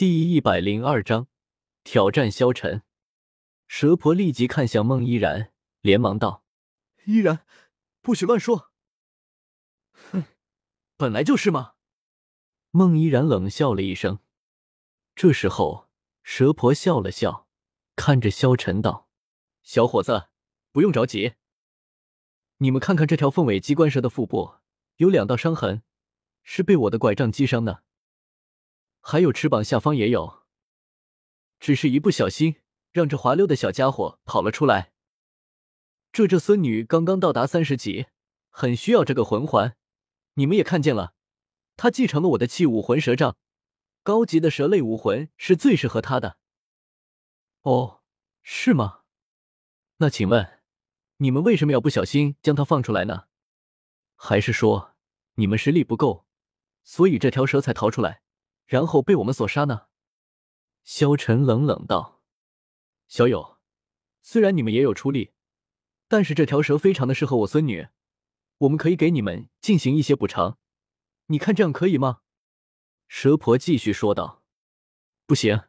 第一百零二章挑战萧晨。蛇婆立即看向孟依然，连忙道：“依然，不许乱说。”“哼，本来就是嘛。”孟依然冷笑了一声。这时候，蛇婆笑了笑，看着萧晨道：“小伙子，不用着急。你们看看这条凤尾鸡冠蛇的腹部，有两道伤痕，是被我的拐杖击伤的。”还有翅膀下方也有，只是一不小心让这滑溜的小家伙跑了出来。这这孙女刚刚到达三十级，很需要这个魂环。你们也看见了，她继承了我的器武魂蛇杖，高级的蛇类武魂是最适合她的。哦，是吗？那请问，你们为什么要不小心将它放出来呢？还是说你们实力不够，所以这条蛇才逃出来？然后被我们所杀呢？萧晨冷冷道：“小友，虽然你们也有出力，但是这条蛇非常的适合我孙女，我们可以给你们进行一些补偿，你看这样可以吗？”蛇婆继续说道：“不行，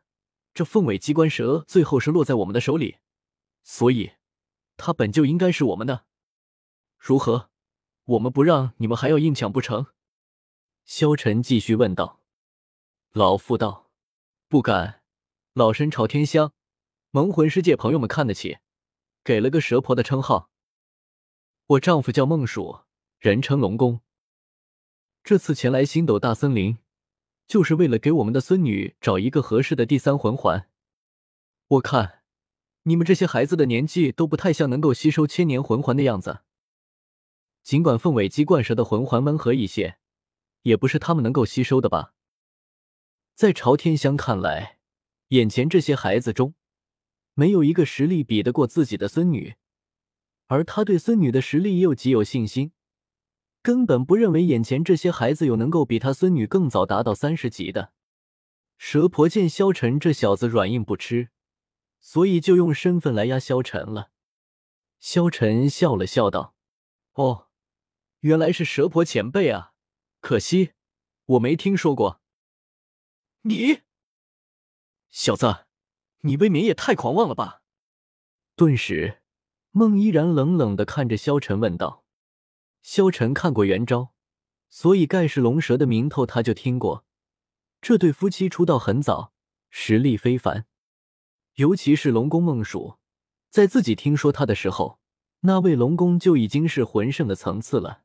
这凤尾机关蛇最后是落在我们的手里，所以它本就应该是我们的。如何？我们不让你们还要硬抢不成？”萧晨继续问道。老妇道：“不敢，老身朝天香蒙魂世界朋友们看得起，给了个蛇婆的称号。我丈夫叫孟蜀，人称龙宫。这次前来星斗大森林，就是为了给我们的孙女找一个合适的第三魂环。我看你们这些孩子的年纪都不太像能够吸收千年魂环的样子。尽管凤尾鸡冠蛇的魂环温和一些，也不是他们能够吸收的吧。”在朝天香看来，眼前这些孩子中，没有一个实力比得过自己的孙女，而他对孙女的实力又极有信心，根本不认为眼前这些孩子有能够比他孙女更早达到三十级的。蛇婆见萧晨这小子软硬不吃，所以就用身份来压萧晨了。萧晨笑了笑道：“哦，原来是蛇婆前辈啊，可惜我没听说过。”你小子，你未免也太狂妄了吧！顿时，孟依然冷冷的看着萧晨问道：“萧晨看过元昭，所以盖世龙蛇的名头他就听过。这对夫妻出道很早，实力非凡。尤其是龙宫孟蜀，在自己听说他的时候，那位龙宫就已经是魂圣的层次了。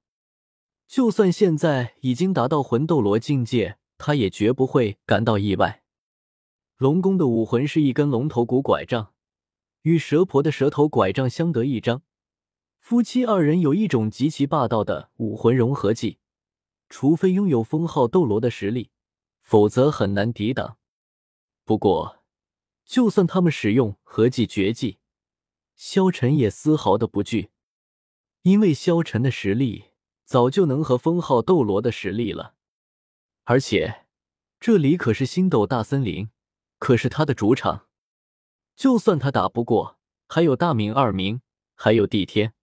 就算现在已经达到魂斗罗境界。”他也绝不会感到意外。龙宫的武魂是一根龙头骨拐杖，与蛇婆的蛇头拐杖相得益彰。夫妻二人有一种极其霸道的武魂融合技，除非拥有封号斗罗的实力，否则很难抵挡。不过，就算他们使用合技绝技，萧晨也丝毫的不惧，因为萧晨的实力早就能和封号斗罗的实力了。而且，这里可是星斗大森林，可是他的主场。就算他打不过，还有大明、二明，还有帝天。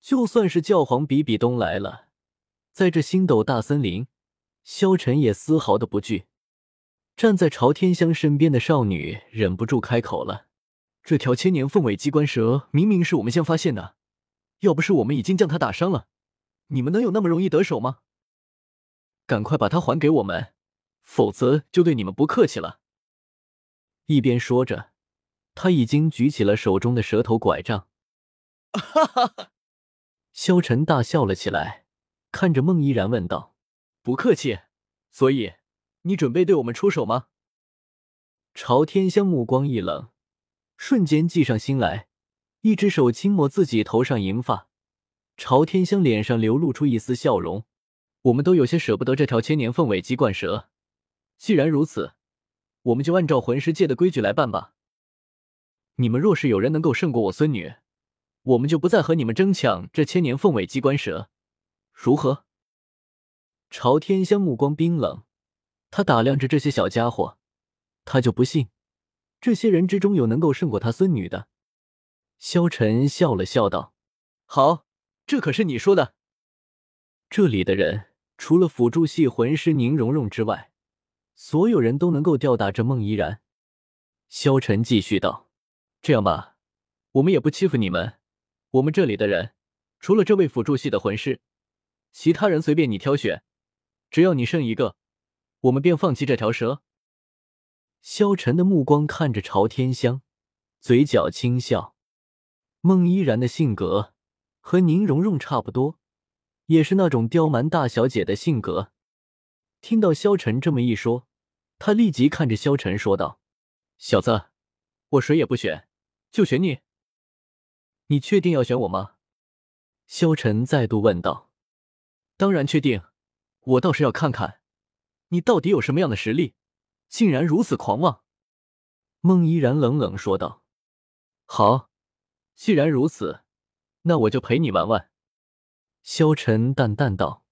就算是教皇比比东来了，在这星斗大森林，萧晨也丝毫的不惧。站在朝天香身边的少女忍不住开口了：“这条千年凤尾机关蛇明明是我们先发现的，要不是我们已经将它打伤了，你们能有那么容易得手吗？”赶快把它还给我们，否则就对你们不客气了。一边说着，他已经举起了手中的蛇头拐杖。哈哈哈！萧晨大笑了起来，看着孟依然问道：“不客气，所以你准备对我们出手吗？”朝天香目光一冷，瞬间计上心来，一只手轻抹自己头上银发。朝天香脸上流露出一丝笑容。我们都有些舍不得这条千年凤尾鸡冠蛇，既然如此，我们就按照魂师界的规矩来办吧。你们若是有人能够胜过我孙女，我们就不再和你们争抢这千年凤尾鸡冠蛇，如何？朝天香目光冰冷，他打量着这些小家伙，他就不信这些人之中有能够胜过他孙女的。萧晨笑了笑道：“好，这可是你说的。这里的人。”除了辅助系魂师宁荣荣之外，所有人都能够吊打这孟依然。萧晨继续道：“这样吧，我们也不欺负你们。我们这里的人，除了这位辅助系的魂师，其他人随便你挑选，只要你剩一个，我们便放弃这条蛇。”萧晨的目光看着朝天香，嘴角轻笑。孟依然的性格和宁荣荣差不多，也是那种刁蛮大小姐的性格。听到萧晨这么一说，他立即看着萧晨说道：“小子，我谁也不选，就选你。你确定要选我吗？”萧晨再度问道。“当然确定，我倒是要看看你到底有什么样的实力，竟然如此狂妄。”孟依然冷冷说道。“好，既然如此，那我就陪你玩玩。”萧晨淡淡道。